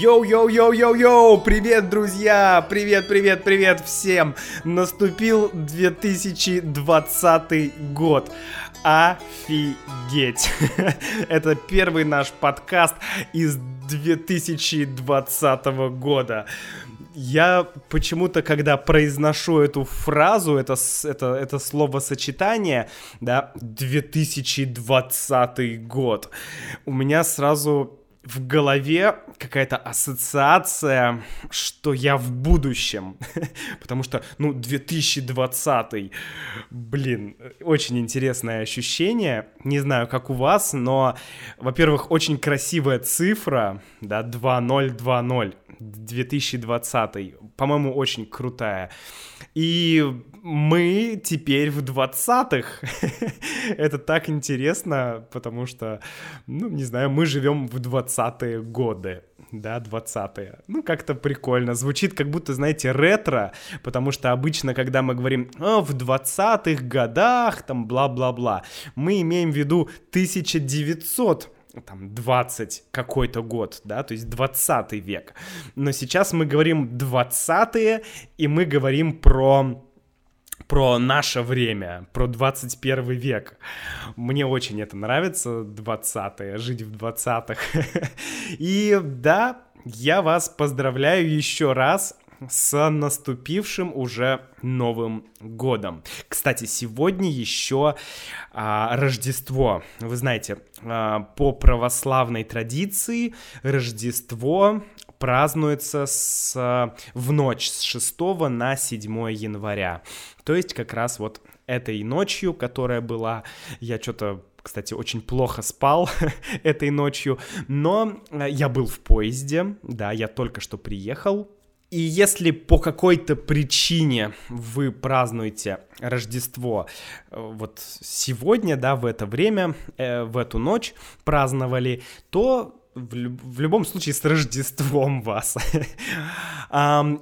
Йоу-йоу-йоу-йоу-йоу! Привет, друзья! Привет, привет, привет всем! Наступил 2020 год. Офигеть! Это первый наш подкаст из 2020 года я почему-то, когда произношу эту фразу, это, это, это словосочетание, да, 2020 год, у меня сразу в голове какая-то ассоциация, что я в будущем. Потому что, ну, 2020, блин, очень интересное ощущение. Не знаю, как у вас, но, во-первых, очень красивая цифра, да, 2020, 2020, по-моему, очень крутая. И мы теперь в 20-х. Это так интересно, потому что, ну, не знаю, мы живем в 20-е годы. Да, 20-е. Ну, как-то прикольно. Звучит как будто, знаете, ретро, потому что обычно, когда мы говорим «О, в 20-х годах», там, бла-бла-бла, мы имеем в виду 1900 там, 20 какой-то год, да, то есть 20 век. Но сейчас мы говорим 20-е, и мы говорим про про наше время, про 21 век. Мне очень это нравится, 20-е, жить в 20-х. И да, я вас поздравляю еще раз с наступившим уже Новым годом. Кстати, сегодня еще а, Рождество. Вы знаете, а, по православной традиции Рождество празднуется с, а, в ночь с 6 на 7 января. То есть как раз вот этой ночью, которая была, я что-то кстати, очень плохо спал этой ночью, но а, я был в поезде, да, я только что приехал, и если по какой-то причине вы празднуете Рождество э, вот сегодня, да, в это время, э, в эту ночь праздновали, то в, в любом случае с Рождеством вас.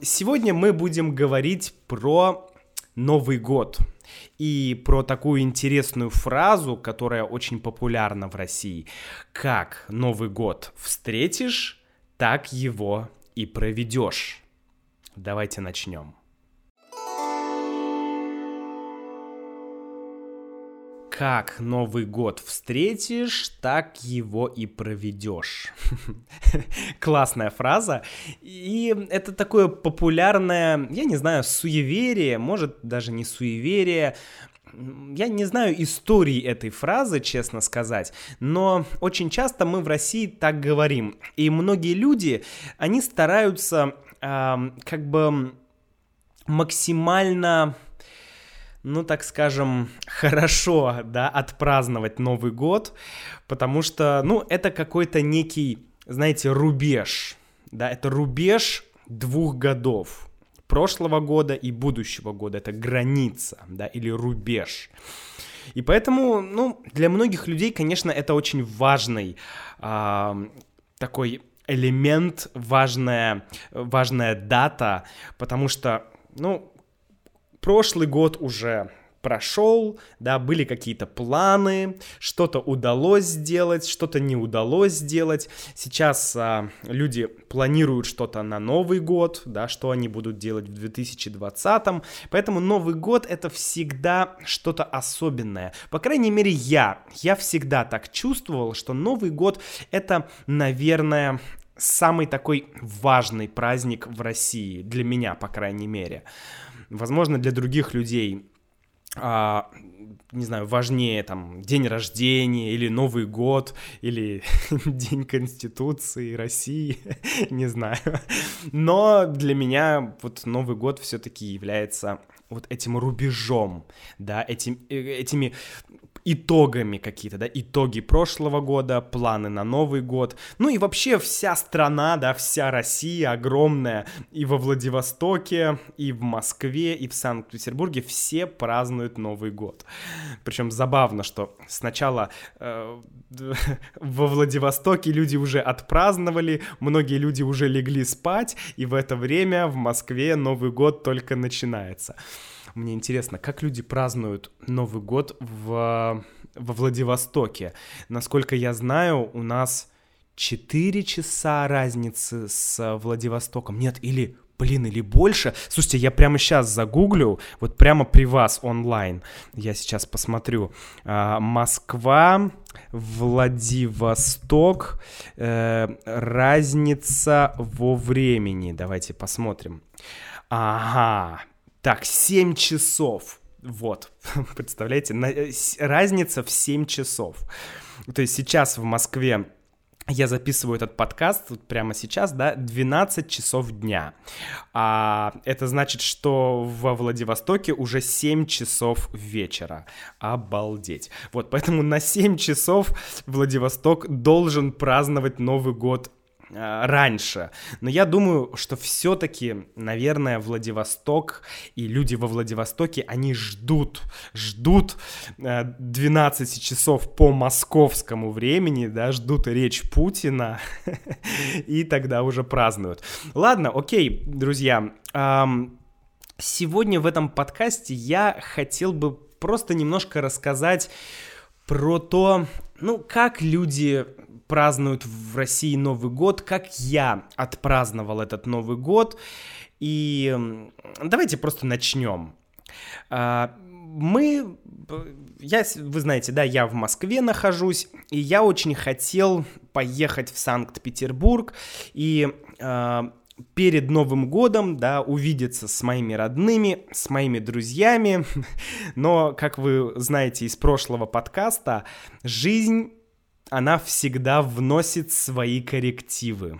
Сегодня мы будем говорить про Новый год и про такую интересную фразу, которая очень популярна в России. Как Новый год встретишь, так его и проведешь. Давайте начнем. Как Новый год встретишь, так его и проведешь. Классная фраза. И это такое популярное, я не знаю, суеверие, может даже не суеверие, я не знаю истории этой фразы, честно сказать, но очень часто мы в России так говорим. И многие люди, они стараются как бы максимально ну, так скажем, хорошо, да, отпраздновать Новый год, потому что, ну, это какой-то некий, знаете, рубеж, да, это рубеж двух годов, прошлого года и будущего года, это граница, да, или рубеж. И поэтому, ну, для многих людей, конечно, это очень важный э, такой элемент, важная, важная дата, потому что, ну, прошлый год уже прошел, да, были какие-то планы, что-то удалось сделать, что-то не удалось сделать. Сейчас а, люди планируют что-то на Новый год, да, что они будут делать в 2020, поэтому Новый год это всегда что-то особенное. По крайней мере, я, я всегда так чувствовал, что Новый год это, наверное, самый такой важный праздник в России, для меня, по крайней мере. Возможно, для других людей а, не знаю, важнее там день рождения или Новый год или День Конституции России, не знаю. Но для меня вот Новый год все-таки является вот этим рубежом, да, этим, э, этими итогами какие-то, да, итоги прошлого года, планы на Новый год, ну и вообще вся страна, да, вся Россия огромная, и во Владивостоке, и в Москве, и в Санкт-Петербурге все празднуют Новый год. Причем забавно, что сначала э, во Владивостоке люди уже отпраздновали, многие люди уже легли спать, и в это время в Москве Новый год только начинается. Мне интересно, как люди празднуют Новый год в, во Владивостоке? Насколько я знаю, у нас 4 часа разницы с Владивостоком. Нет, или блин, или больше. Слушайте, я прямо сейчас загуглю, вот прямо при вас онлайн. Я сейчас посмотрю. А, Москва, Владивосток, э, разница во времени. Давайте посмотрим. Ага, так, 7 часов. Вот, представляете, на, э, разница в 7 часов. То есть сейчас в Москве я записываю этот подкаст прямо сейчас, да, 12 часов дня. А, это значит, что во Владивостоке уже 7 часов вечера. Обалдеть. Вот, поэтому на 7 часов Владивосток должен праздновать Новый год раньше. Но я думаю, что все-таки, наверное, Владивосток и люди во Владивостоке, они ждут, ждут 12 э, часов по московскому времени, да, ждут речь Путина и тогда уже празднуют. Ладно, окей, друзья, сегодня в этом подкасте я хотел бы просто немножко рассказать про то, ну, как люди празднуют в России Новый год, как я отпраздновал этот Новый год. И давайте просто начнем. А, мы, я, вы знаете, да, я в Москве нахожусь, и я очень хотел поехать в Санкт-Петербург и э, перед Новым годом, да, увидеться с моими родными, с моими друзьями. Но, как вы знаете из прошлого подкаста, жизнь она всегда вносит свои коррективы.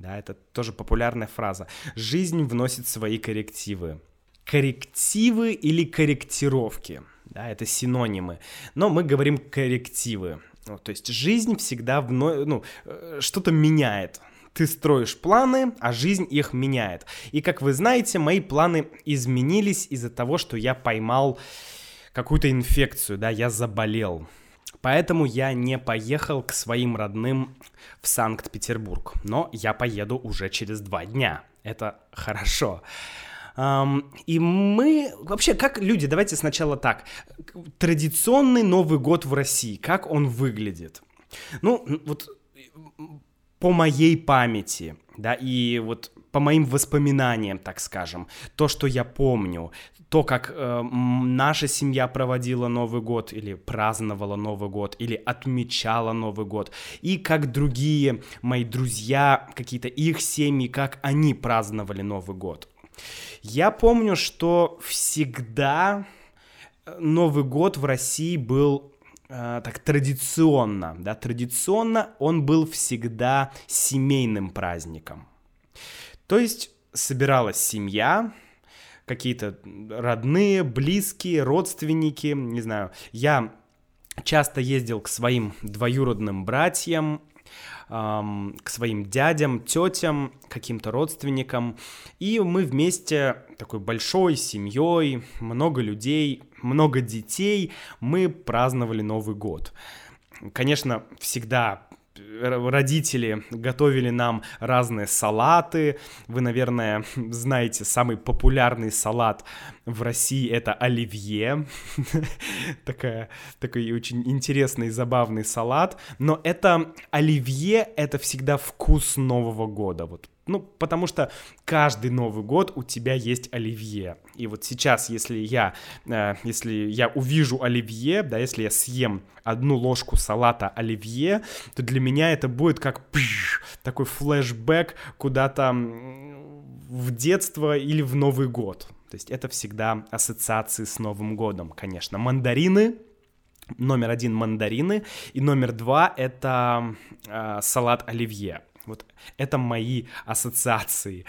Да, это тоже популярная фраза. Жизнь вносит свои коррективы. Коррективы или корректировки. Да, это синонимы. Но мы говорим коррективы. Ну, то есть жизнь всегда вно... ну, э, что-то меняет. Ты строишь планы, а жизнь их меняет. И как вы знаете, мои планы изменились из-за того, что я поймал какую-то инфекцию, да, я заболел. Поэтому я не поехал к своим родным в Санкт-Петербург. Но я поеду уже через два дня. Это хорошо. И мы... Вообще, как люди, давайте сначала так. Традиционный Новый год в России, как он выглядит? Ну, вот по моей памяти, да, и вот по моим воспоминаниям, так скажем, то, что я помню, то, как э, наша семья проводила Новый год или праздновала Новый год или отмечала Новый год, и как другие мои друзья, какие-то их семьи, как они праздновали Новый год. Я помню, что всегда э, Новый год в России был э, так традиционно, да, традиционно он был всегда семейным праздником. То есть собиралась семья, какие-то родные, близкие, родственники, не знаю. Я часто ездил к своим двоюродным братьям, эм, к своим дядям, тетям, каким-то родственникам. И мы вместе такой большой семьей, много людей, много детей, мы праздновали Новый год. Конечно, всегда родители готовили нам разные салаты. Вы, наверное, знаете, самый популярный салат в России это оливье. Такая, такой очень интересный, забавный салат. Но это оливье, это всегда вкус Нового года. Вот ну, потому что каждый Новый год у тебя есть оливье. И вот сейчас, если я, э, если я увижу оливье, да, если я съем одну ложку салата оливье, то для меня это будет как пш, такой флешбэк куда-то в детство или в Новый год. То есть это всегда ассоциации с Новым годом, конечно. Мандарины, номер один мандарины, и номер два это э, салат оливье. Вот это мои ассоциации.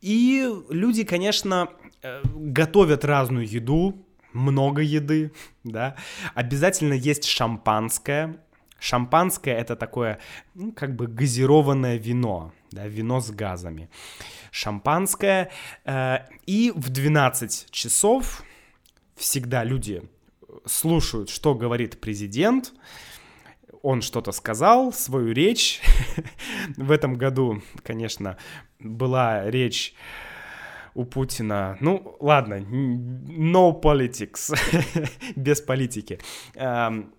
И люди, конечно, э, готовят разную еду, много еды, да. Обязательно есть шампанское. Шампанское это такое, ну, как бы газированное вино, да, вино с газами. Шампанское. Э, и в 12 часов всегда люди слушают, что говорит президент, он что-то сказал, свою речь. В этом году, конечно, была речь у Путина. Ну, ладно, no politics, без политики. Эм,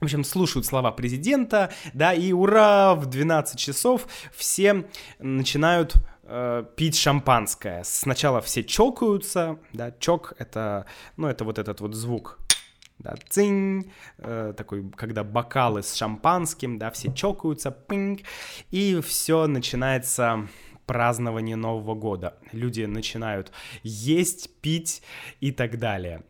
в общем, слушают слова президента, да, и ура, в 12 часов все начинают э, пить шампанское. Сначала все чокаются, да, чок это, ну, это вот этот вот звук, да, цинь, э, такой, когда бокалы с шампанским, да, все чокаются, пинг, и все начинается празднование Нового года. Люди начинают есть, пить и так далее.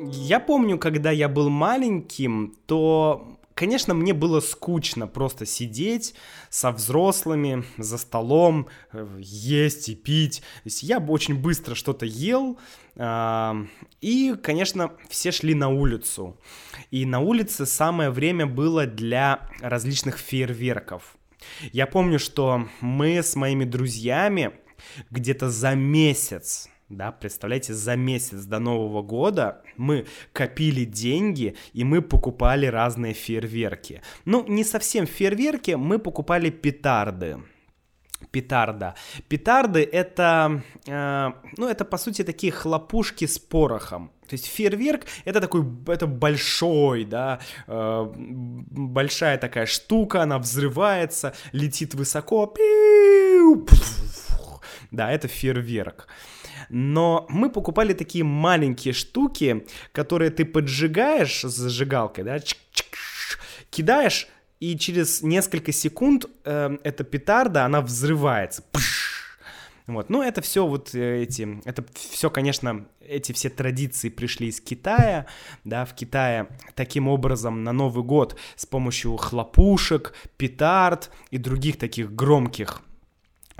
Я помню, когда я был маленьким, то Конечно, мне было скучно просто сидеть со взрослыми за столом, э, есть и пить. То есть я бы очень быстро что-то ел, и, конечно, все шли на улицу. И на улице самое время было для различных фейерверков. Я помню, что мы с моими друзьями где-то за месяц да, представляете, за месяц до Нового года мы копили деньги, и мы покупали разные фейерверки. Ну, не совсем фейерверки, мы покупали петарды. Петарда. Петарды это, э, ну, это по сути такие хлопушки с порохом. То есть фейерверк это такой, это большой, да, э, большая такая штука, она взрывается, летит высоко, да, это фейерверк но мы покупали такие маленькие штуки, которые ты поджигаешь с зажигалкой, да, кидаешь, и через несколько секунд э, эта петарда, она взрывается. Вот, ну это все вот э, эти, это все, конечно, эти все традиции пришли из Китая, да, в Китае таким образом на Новый год с помощью хлопушек, петард и других таких громких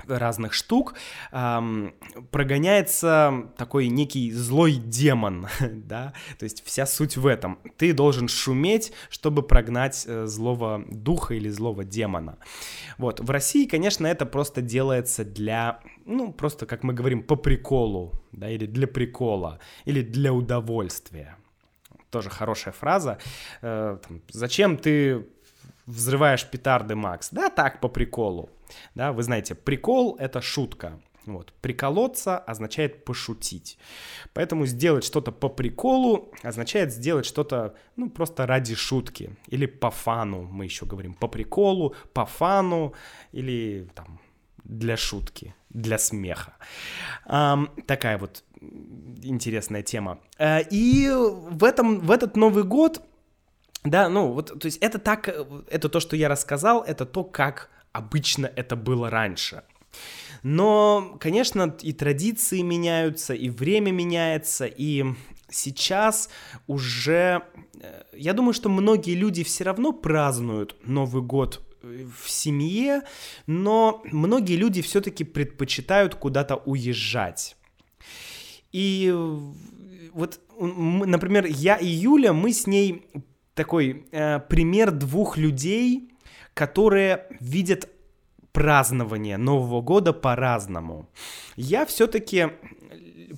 разных штук эм, прогоняется такой некий злой демон, да, то есть вся суть в этом. Ты должен шуметь, чтобы прогнать э, злого духа или злого демона. Вот, в России, конечно, это просто делается для, ну, просто, как мы говорим, по приколу, да, или для прикола, или для удовольствия. Тоже хорошая фраза. Э, там, Зачем ты взрываешь петарды, Макс? Да, так, по приколу. Да, вы знаете, прикол — это шутка. Вот. Приколоться означает пошутить. Поэтому сделать что-то по приколу означает сделать что-то, ну, просто ради шутки. Или по фану, мы еще говорим, по приколу, по фану, или там для шутки, для смеха. Эм, такая вот интересная тема. Э, и в, этом, в этот Новый год, да, ну, вот, то есть это так, это то, что я рассказал, это то, как обычно это было раньше. Но, конечно, и традиции меняются, и время меняется, и сейчас уже, э, я думаю, что многие люди все равно празднуют Новый год э, в семье, но многие люди все-таки предпочитают куда-то уезжать. И вот, например, я и Юля, мы с ней такой э, пример двух людей, которые видят празднование Нового года по-разному. Я все-таки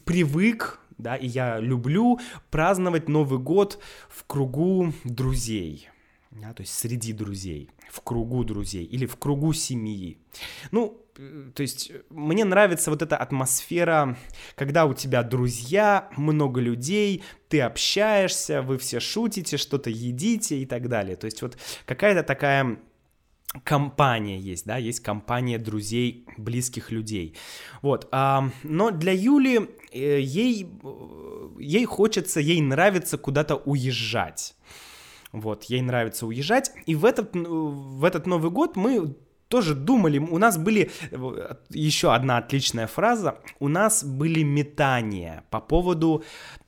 привык, да, и я люблю праздновать Новый год в кругу друзей. Да, то есть среди друзей, в кругу друзей или в кругу семьи. Ну, то есть мне нравится вот эта атмосфера, когда у тебя друзья, много людей, ты общаешься, вы все шутите, что-то едите и так далее. То есть вот какая-то такая компания есть, да, есть компания друзей, близких людей. Вот, а, но для Юли э, ей, ей хочется, ей нравится куда-то уезжать. Вот, ей нравится уезжать. И в этот, в этот Новый год мы тоже думали, у нас были, еще одна отличная фраза, у нас были метания по поводу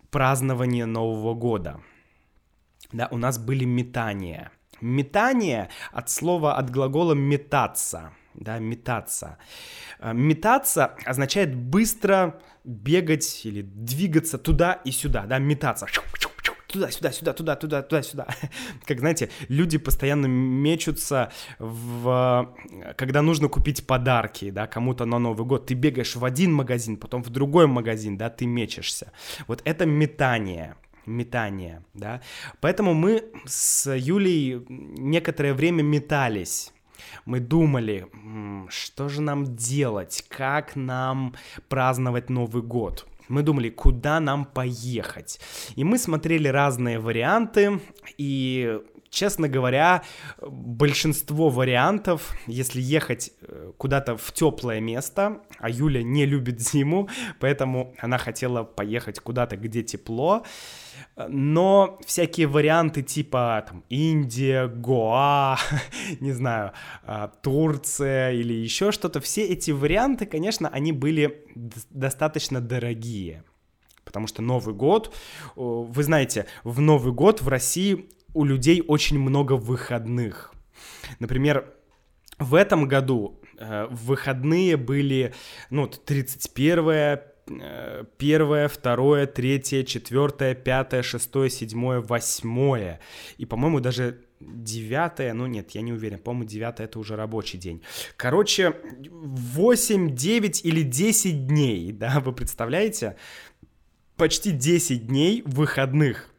празднования Нового года. Да, у нас были метания. Метание от слова, от глагола метаться, да, метаться. Э, метаться означает быстро бегать или двигаться туда и сюда, да, метаться. Туда-сюда, сюда, туда, туда, туда-сюда. Как, знаете, люди постоянно мечутся, в... когда нужно купить подарки, да, кому-то на Новый год. Ты бегаешь в один магазин, потом в другой магазин, да, ты мечешься. Вот это метание метание, да. Поэтому мы с Юлей некоторое время метались. Мы думали, что же нам делать, как нам праздновать Новый год. мы думали, куда нам поехать. И мы смотрели разные варианты, и Честно говоря, большинство вариантов, если ехать э, куда-то в теплое место, а Юля не любит зиму, поэтому она хотела поехать куда-то, где тепло, но всякие варианты типа там Индия, Гоа, не знаю, а, Турция или еще что-то, все эти варианты, конечно, они были достаточно дорогие. Потому что Новый год, вы знаете, в Новый год в России у людей очень много выходных. Например, в этом году э, выходные были, ну, 31 первое, второе, третье, четвертое, пятое, шестое, седьмое, восьмое. И, по-моему, даже девятое, ну нет, я не уверен, по-моему, девятое это уже рабочий день. Короче, 8, 9 или 10 дней, да, вы представляете? Почти 10 дней выходных.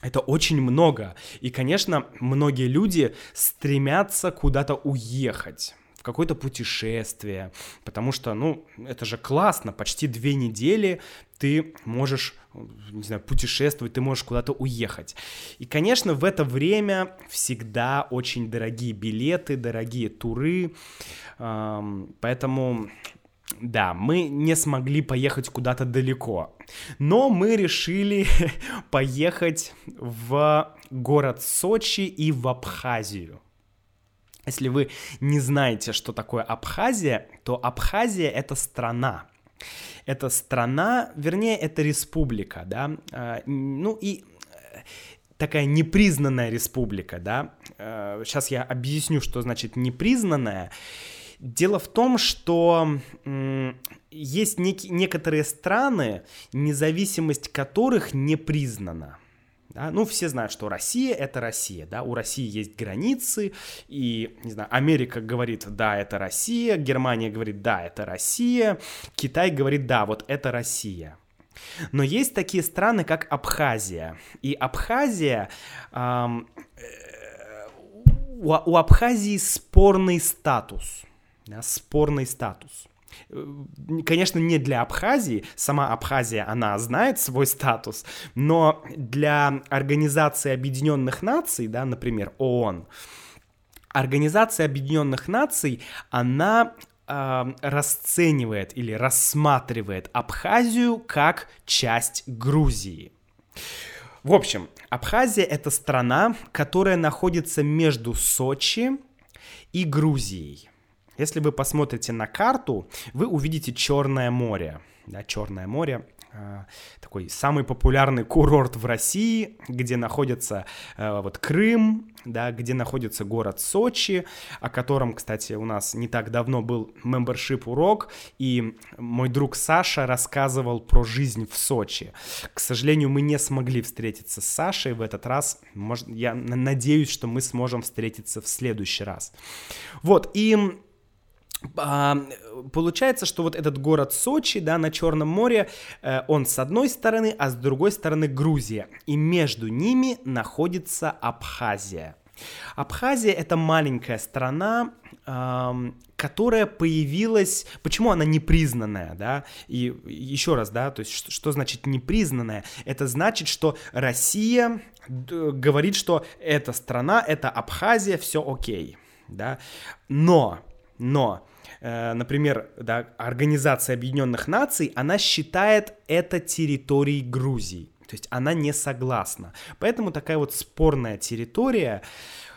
Это очень много. И, конечно, многие люди стремятся куда-то уехать в какое-то путешествие, потому что, ну, это же классно, почти две недели ты можешь, не знаю, путешествовать, ты можешь куда-то уехать. И, конечно, в это время всегда очень дорогие билеты, дорогие туры, поэтому да, мы не смогли поехать куда-то далеко, но мы решили поехать в город Сочи и в Абхазию. Если вы не знаете, что такое Абхазия, то Абхазия — это страна. Это страна, вернее, это республика, да, а, ну и э, такая непризнанная республика, да. Сейчас э, я объясню, что значит непризнанная. Дело в том, что есть нек- некоторые страны, независимость которых не признана. Да? Ну, все знают, что Россия — это Россия, да, у России есть границы, и, не знаю, Америка говорит, да, это Россия, Германия говорит, да, это Россия, Китай говорит, да, вот это Россия. Но есть такие страны, как Абхазия, и Абхазия... Эм, у, у Абхазии спорный статус — да, спорный статус. Э, конечно, не для Абхазии, сама Абхазия, она знает свой статус, но для Организации Объединенных Наций, да, например, ООН, Организация Объединенных Наций, она э, расценивает или рассматривает Абхазию как часть Грузии. В общем, Абхазия это страна, которая находится между Сочи и Грузией. Если вы посмотрите на карту, вы увидите Черное море. Да, Черное море а, такой самый популярный курорт в России, где находится э, вот Крым, да, где находится город Сочи, о котором, кстати, у нас не так давно был мембершип урок, и мой друг Саша рассказывал про жизнь в Сочи. К сожалению, мы не смогли встретиться с Сашей в этот раз. Может, я надеюсь, что мы сможем встретиться в следующий раз. Вот, и получается, что вот этот город Сочи, да, на Черном море, э, он с одной стороны, а с другой стороны Грузия. И между ними находится Абхазия. Абхазия это маленькая страна, которая появилась, почему она непризнанная, да, и еще раз, да, то есть что, что значит непризнанная? Это значит, что Россия говорит, что эта страна, это Абхазия, все окей, да, но но, э, например, да, Организация Объединенных Наций, она считает это территорией Грузии. То есть она не согласна. Поэтому такая вот спорная территория,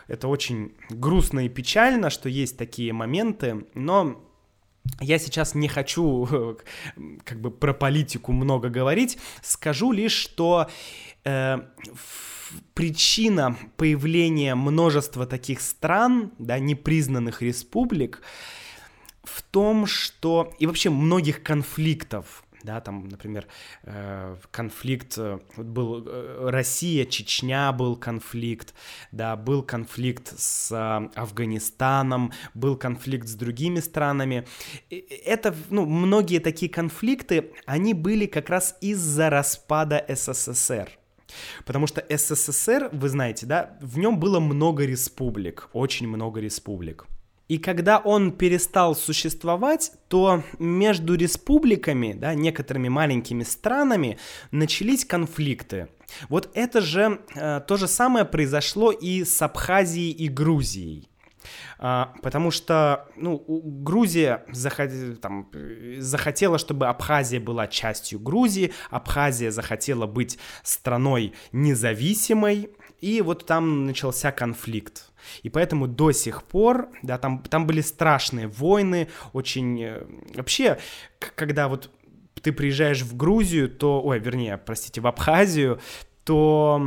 это очень грустно и печально, что есть такие моменты, но я сейчас не хочу как бы про политику много говорить, скажу лишь, что э, причина появления множества таких стран, да, непризнанных республик, в том, что и вообще многих конфликтов, да, там, например, э, конфликт э, был э, Россия, Чечня был конфликт, да, был конфликт с Афганистаном, был конфликт с другими странами. Это, ну, многие такие конфликты, они были как раз из-за распада СССР. Потому что СССР, вы знаете, да, в нем было много республик, очень много республик. И когда он перестал существовать, то между республиками, да, некоторыми маленькими странами начались конфликты. Вот это же э, то же самое произошло и с Абхазией и Грузией. А, потому что, ну, Грузия захот... там, захотела, чтобы Абхазия была частью Грузии, Абхазия захотела быть страной независимой, и вот там начался конфликт. И поэтому до сих пор, да, там, там были страшные войны, очень... Э, вообще, когда вот ты приезжаешь в Грузию, то... Ой, вернее, простите, в Абхазию, то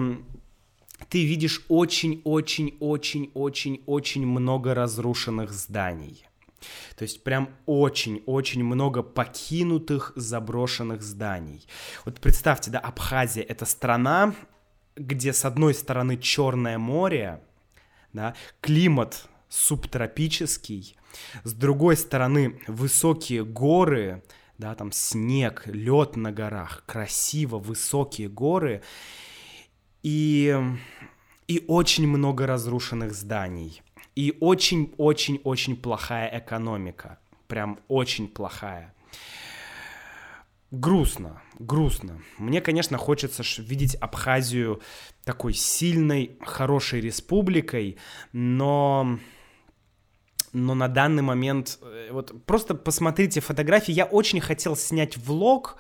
ты видишь очень-очень-очень-очень-очень много разрушенных зданий. То есть прям очень-очень много покинутых, заброшенных зданий. Вот представьте, да, Абхазия — это страна, где с одной стороны Черное море, да, климат субтропический, с другой стороны высокие горы, да, там снег, лед на горах, красиво высокие горы, и, и очень много разрушенных зданий, и очень-очень-очень плохая экономика, прям очень плохая. Грустно, грустно. Мне, конечно, хочется видеть Абхазию такой сильной, хорошей республикой, но но на данный момент, э, вот просто посмотрите фотографии, я очень хотел снять влог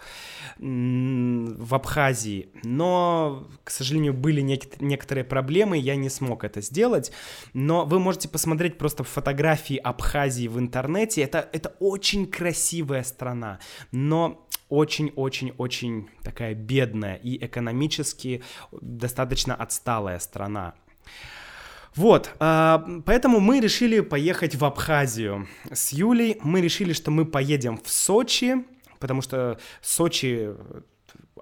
в Абхазии, но, к сожалению, были нек- некоторые проблемы, я не смог это сделать, но вы можете посмотреть просто фотографии Абхазии в интернете, это, это очень красивая страна, но очень-очень-очень такая бедная и экономически достаточно отсталая страна. Вот, а, поэтому мы решили поехать в Абхазию с Юлей. Мы решили, что мы поедем в Сочи, потому что Сочи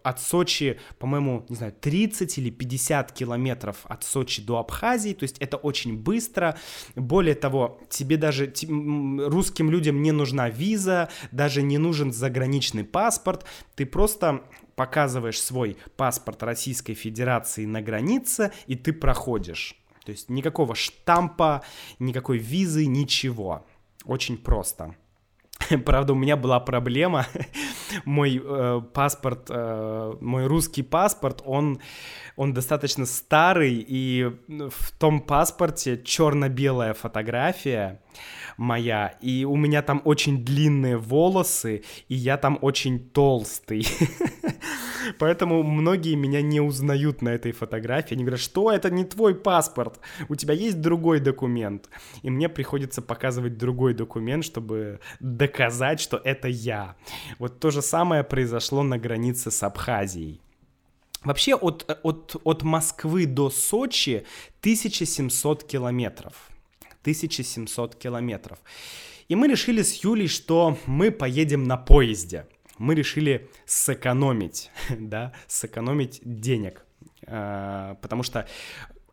от Сочи, по-моему, не знаю, 30 или 50 километров от Сочи до Абхазии, то есть это очень быстро. Более того, тебе даже, русским людям не нужна виза, даже не нужен заграничный паспорт, ты просто показываешь свой паспорт Российской Федерации на границе, и ты проходишь. То есть никакого штампа, никакой визы, ничего. Очень просто. Правда, у меня была проблема. мой э, паспорт, э, мой русский паспорт, он, он достаточно старый, и в том паспорте черно-белая фотография моя, и у меня там очень длинные волосы, и я там очень толстый. Поэтому многие меня не узнают на этой фотографии. Они говорят, что это не твой паспорт, у тебя есть другой документ. И мне приходится показывать другой документ, чтобы доказать, что это я. Вот то же самое произошло на границе с Абхазией. Вообще от, от, от Москвы до Сочи 1700 километров. 1700 километров. И мы решили с Юлей, что мы поедем на поезде. Мы решили сэкономить, да, сэкономить денег. Э, потому что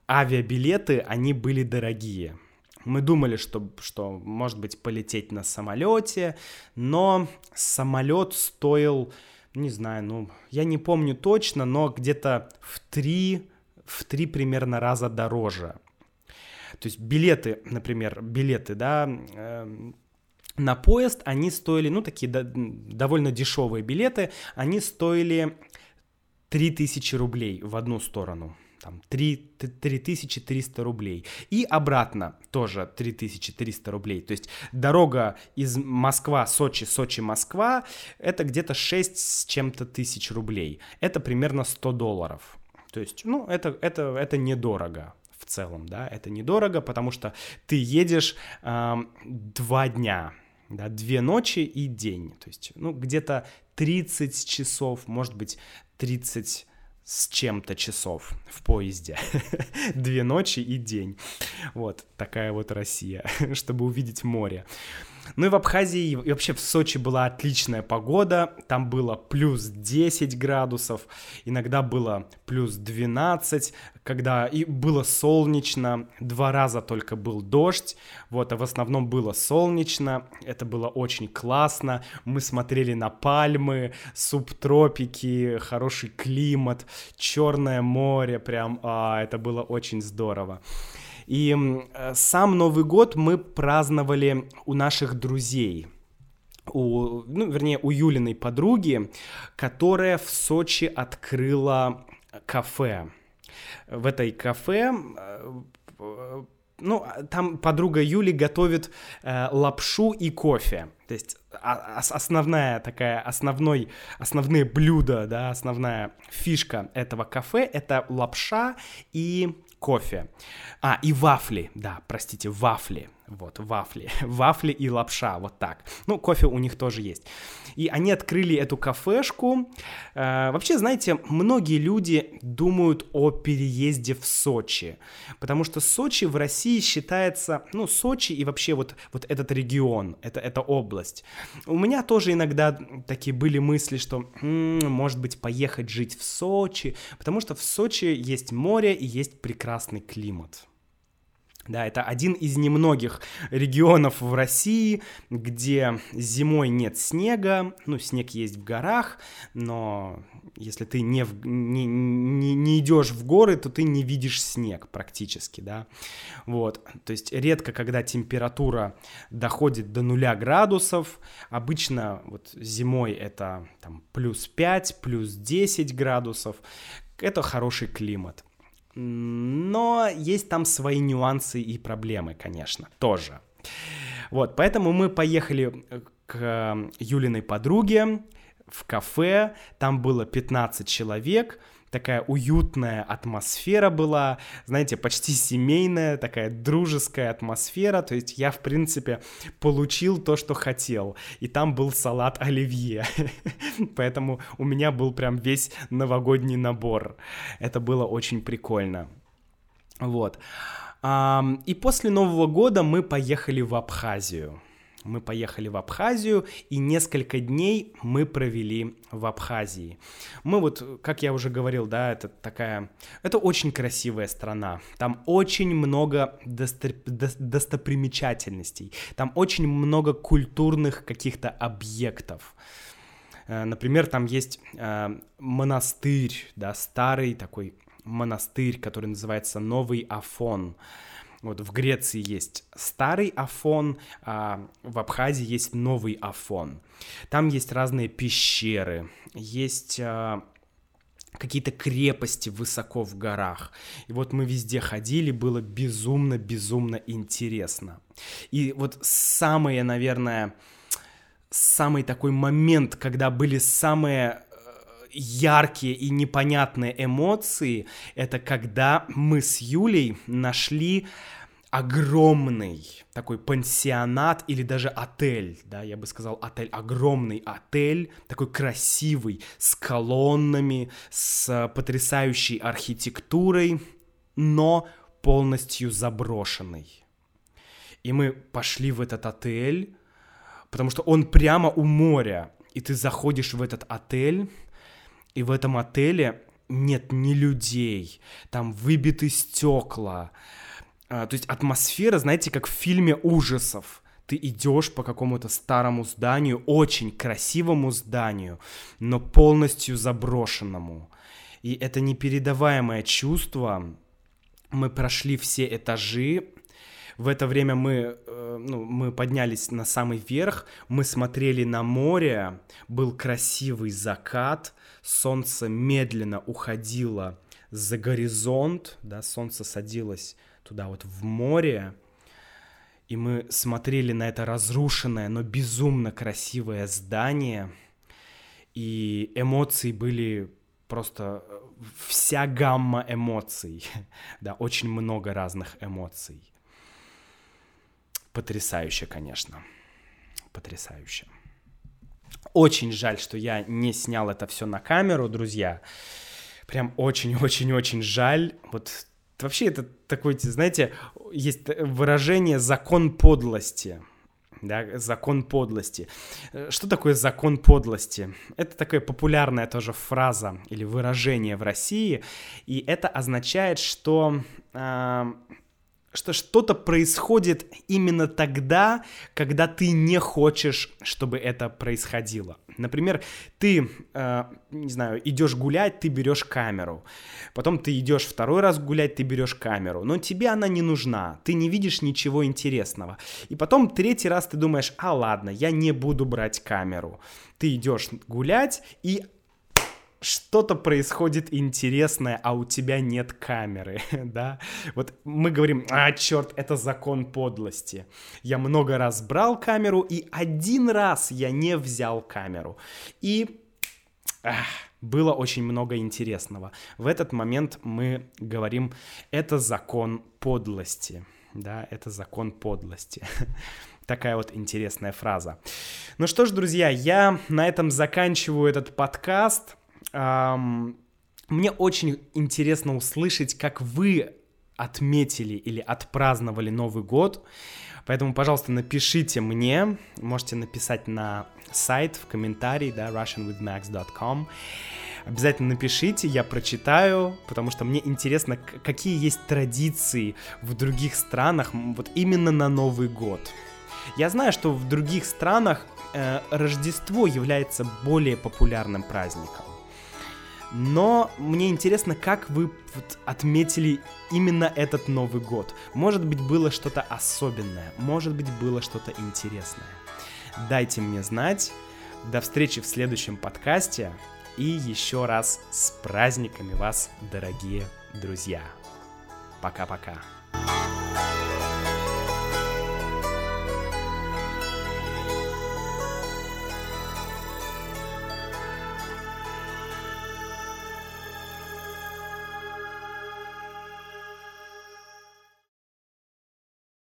авиабилеты, они были дорогие. Мы думали, что, что может быть полететь на самолете, но самолет стоил, не знаю, ну, я не помню точно, но где-то в три, в три примерно раза дороже. То есть билеты, например, билеты, да, э, на поезд, они стоили, ну, такие да, довольно дешевые билеты, они стоили 3000 рублей в одну сторону там 3, 3300 рублей. И обратно тоже 3300 рублей. То есть дорога из Москва, Сочи, Сочи, Москва, это где-то 6 с чем-то тысяч рублей. Это примерно 100 долларов. То есть, ну, это, это, это недорого целом, да, это недорого, потому что ты едешь э, два дня, да, две ночи и день, то есть, ну, где-то 30 часов, может быть, 30 с чем-то часов в поезде. Две ночи и день. Вот такая вот Россия, чтобы увидеть море. Ну и в Абхазии и вообще в Сочи была отличная погода. Там было плюс 10 градусов, иногда было плюс 12, когда и было солнечно. Два раза только был дождь, вот, а в основном было солнечно. Это было очень классно. Мы смотрели на пальмы, субтропики, хороший климат, Черное море, прям, а, это было очень здорово. И сам Новый год мы праздновали у наших друзей – у, ну, вернее, у Юлиной подруги, которая в Сочи открыла кафе. В этой кафе э, ну, там подруга Юли готовит э, лапшу и кофе. То есть а, основная такая, основной, основные блюда, да, основная фишка этого кафе — это лапша и кофе. А, и вафли, да, простите, вафли. Вот, вафли. Вафли и лапша, вот так. Ну, кофе у них тоже есть. И они открыли эту кафешку. Э, вообще, знаете, многие люди думают о переезде в Сочи. Потому что Сочи в России считается, ну, Сочи и вообще вот, вот этот регион, это, эта область. У меня тоже иногда такие были мысли, что, м-м, может быть, поехать жить в Сочи. Потому что в Сочи есть море и есть прекрасный климат. Да, это один из немногих регионов в России, где зимой нет снега, ну, снег есть в горах, но если ты не, в, не, не, не идешь в горы, то ты не видишь снег практически, да, вот, то есть редко, когда температура доходит до нуля градусов, обычно вот зимой это там плюс 5, плюс 10 градусов, это хороший климат. Но есть там свои нюансы и проблемы, конечно, тоже. Вот, поэтому мы поехали э, к э, Юлиной подруге в кафе, там было 15 человек, такая уютная атмосфера была, знаете, почти семейная, такая дружеская атмосфера, то есть я, в принципе, получил то, что хотел, и там был салат оливье, поэтому у меня был прям весь новогодний набор, это было очень прикольно, вот. И после Нового года мы поехали в Абхазию. Мы поехали в Абхазию, и несколько дней мы провели в Абхазии. Мы вот, как я уже говорил, да, это такая... Это очень красивая страна. Там очень много досто... достопримечательностей. Там очень много культурных каких-то объектов. Э, например, там есть э, монастырь, да, старый такой монастырь, который называется Новый Афон. Вот в Греции есть старый Афон, а в Абхазии есть новый Афон. Там есть разные пещеры, есть а, какие-то крепости высоко в горах. И вот мы везде ходили, было безумно-безумно интересно. И вот самое, наверное, самый такой момент, когда были самые яркие и непонятные эмоции, это когда мы с Юлей нашли огромный такой пансионат или даже отель, да, я бы сказал отель, огромный отель, такой красивый, с колоннами, с потрясающей архитектурой, но полностью заброшенный. И мы пошли в этот отель, потому что он прямо у моря, и ты заходишь в этот отель, и в этом отеле нет ни людей, там выбиты стекла. А, то есть атмосфера, знаете, как в фильме ужасов. Ты идешь по какому-то старому зданию, очень красивому зданию, но полностью заброшенному. И это непередаваемое чувство. Мы прошли все этажи, в это время мы, э, ну, мы поднялись на самый верх, мы смотрели на море, был красивый закат, солнце медленно уходило за горизонт, да, солнце садилось туда вот в море, и мы смотрели на это разрушенное, но безумно красивое здание, и эмоции были просто э, вся гамма эмоций, да, очень много разных эмоций. Потрясающе, конечно. Потрясающе. Очень жаль, что я не снял это все на камеру, друзья. Прям очень-очень-очень жаль. Вот вообще это такой, знаете, есть выражение «закон подлости». Да, закон подлости. Что такое закон подлости? Это такая популярная тоже фраза или выражение в России, и это означает, что э, что что-то происходит именно тогда, когда ты не хочешь, чтобы это происходило. Например, ты, э, не знаю, идешь гулять, ты берешь камеру. Потом ты идешь второй раз гулять, ты берешь камеру. Но тебе она не нужна, ты не видишь ничего интересного. И потом третий раз ты думаешь, а ладно, я не буду брать камеру. Ты идешь гулять, и что-то происходит интересное, а у тебя нет камеры, да? Вот мы говорим, а, черт, это закон подлости. Я много раз брал камеру, и один раз я не взял камеру. И ах, было очень много интересного. В этот момент мы говорим, это закон подлости, да, это закон подлости. Такая вот интересная фраза. Ну что ж, друзья, я на этом заканчиваю этот подкаст. Мне очень интересно услышать, как вы отметили или отпраздновали Новый год. Поэтому, пожалуйста, напишите мне. Можете написать на сайт в комментарии, да, russianwithmax.com. Обязательно напишите, я прочитаю, потому что мне интересно, какие есть традиции в других странах вот именно на Новый год. Я знаю, что в других странах э, Рождество является более популярным праздником. Но мне интересно, как вы отметили именно этот Новый год. Может быть, было что-то особенное, может быть, было что-то интересное. Дайте мне знать. До встречи в следующем подкасте. И еще раз с праздниками вас, дорогие друзья. Пока-пока.